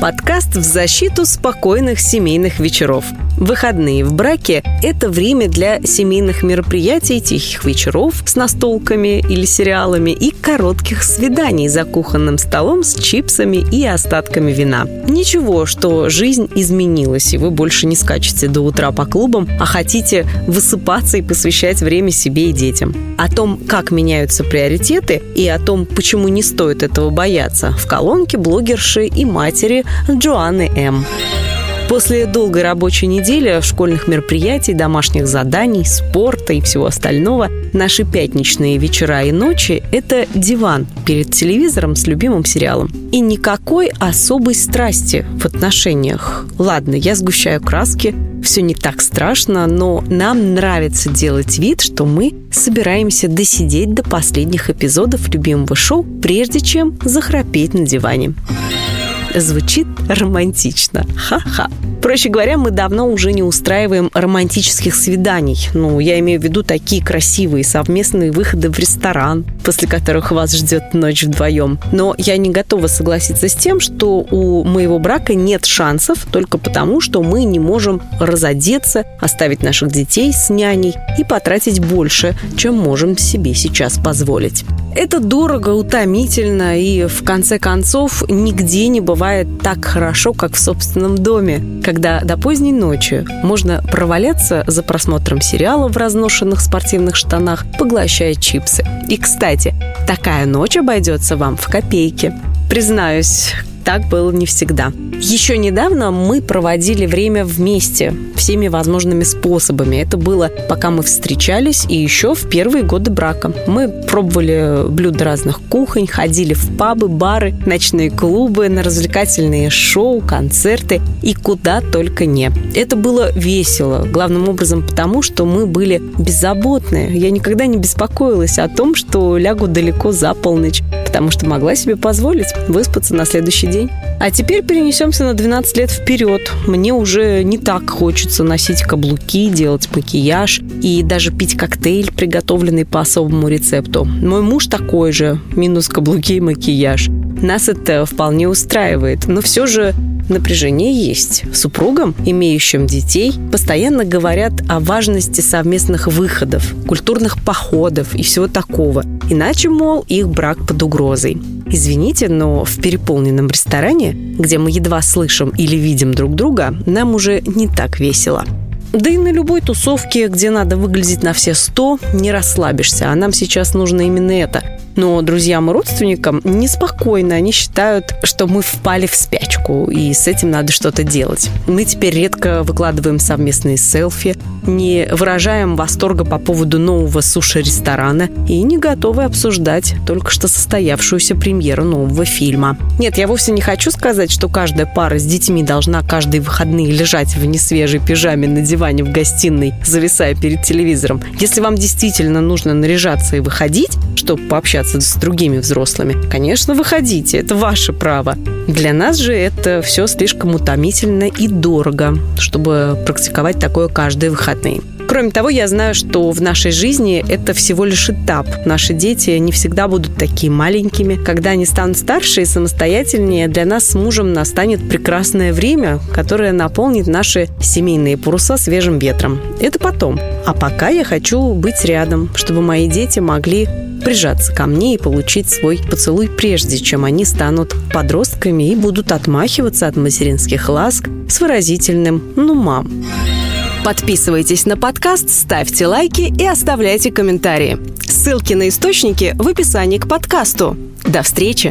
Подкаст в защиту спокойных семейных вечеров – Выходные в браке – это время для семейных мероприятий, тихих вечеров с настолками или сериалами и коротких свиданий за кухонным столом с чипсами и остатками вина. Ничего, что жизнь изменилась, и вы больше не скачете до утра по клубам, а хотите высыпаться и посвящать время себе и детям. О том, как меняются приоритеты и о том, почему не стоит этого бояться, в колонке блогерши и матери Джоанны М. После долгой рабочей недели, школьных мероприятий, домашних заданий, спорта и всего остального, наши пятничные вечера и ночи – это диван перед телевизором с любимым сериалом. И никакой особой страсти в отношениях. Ладно, я сгущаю краски, все не так страшно, но нам нравится делать вид, что мы собираемся досидеть до последних эпизодов любимого шоу, прежде чем захрапеть на диване. Звучит романтично. Ха-ха. Проще говоря, мы давно уже не устраиваем романтических свиданий. Ну, я имею в виду такие красивые совместные выходы в ресторан, после которых вас ждет ночь вдвоем. Но я не готова согласиться с тем, что у моего брака нет шансов только потому, что мы не можем разодеться, оставить наших детей с няней и потратить больше, чем можем себе сейчас позволить. Это дорого, утомительно и, в конце концов, нигде не бывает так хорошо, как в собственном доме, когда до поздней ночи можно проваляться за просмотром сериала в разношенных спортивных штанах, поглощая чипсы. И, кстати, такая ночь обойдется вам в копейки. Признаюсь, так было не всегда. Еще недавно мы проводили время вместе всеми возможными способами. Это было, пока мы встречались, и еще в первые годы брака. Мы пробовали блюда разных кухонь, ходили в пабы, бары, ночные клубы, на развлекательные шоу, концерты и куда только не. Это было весело, главным образом потому, что мы были беззаботны. Я никогда не беспокоилась о том, что лягу далеко за полночь, потому что могла себе позволить выспаться на следующий день. А теперь перенесемся на 12 лет вперед. Мне уже не так хочется носить каблуки, делать макияж и даже пить коктейль, приготовленный по особому рецепту. Мой муж такой же, минус каблуки и макияж. Нас это вполне устраивает, но все же напряжение есть. Супругам, имеющим детей, постоянно говорят о важности совместных выходов, культурных походов и всего такого. Иначе, мол, их брак под угрозой. Извините, но в переполненном ресторане, где мы едва слышим или видим друг друга, нам уже не так весело. Да и на любой тусовке, где надо выглядеть на все сто, не расслабишься. А нам сейчас нужно именно это но друзьям и родственникам неспокойно. Они считают, что мы впали в спячку, и с этим надо что-то делать. Мы теперь редко выкладываем совместные селфи, не выражаем восторга по поводу нового суши-ресторана и не готовы обсуждать только что состоявшуюся премьеру нового фильма. Нет, я вовсе не хочу сказать, что каждая пара с детьми должна каждые выходные лежать в несвежей пижаме на диване в гостиной, зависая перед телевизором. Если вам действительно нужно наряжаться и выходить, чтобы пообщаться общаться с другими взрослыми. Конечно, выходите, это ваше право. Для нас же это все слишком утомительно и дорого, чтобы практиковать такое каждые выходные. Кроме того, я знаю, что в нашей жизни это всего лишь этап. Наши дети не всегда будут такими маленькими. Когда они станут старше и самостоятельнее, для нас с мужем настанет прекрасное время, которое наполнит наши семейные паруса свежим ветром. Это потом. А пока я хочу быть рядом, чтобы мои дети могли прижаться ко мне и получить свой поцелуй, прежде чем они станут подростками и будут отмахиваться от материнских ласк с выразительным «ну, мам». Подписывайтесь на подкаст, ставьте лайки и оставляйте комментарии. Ссылки на источники в описании к подкасту. До встречи!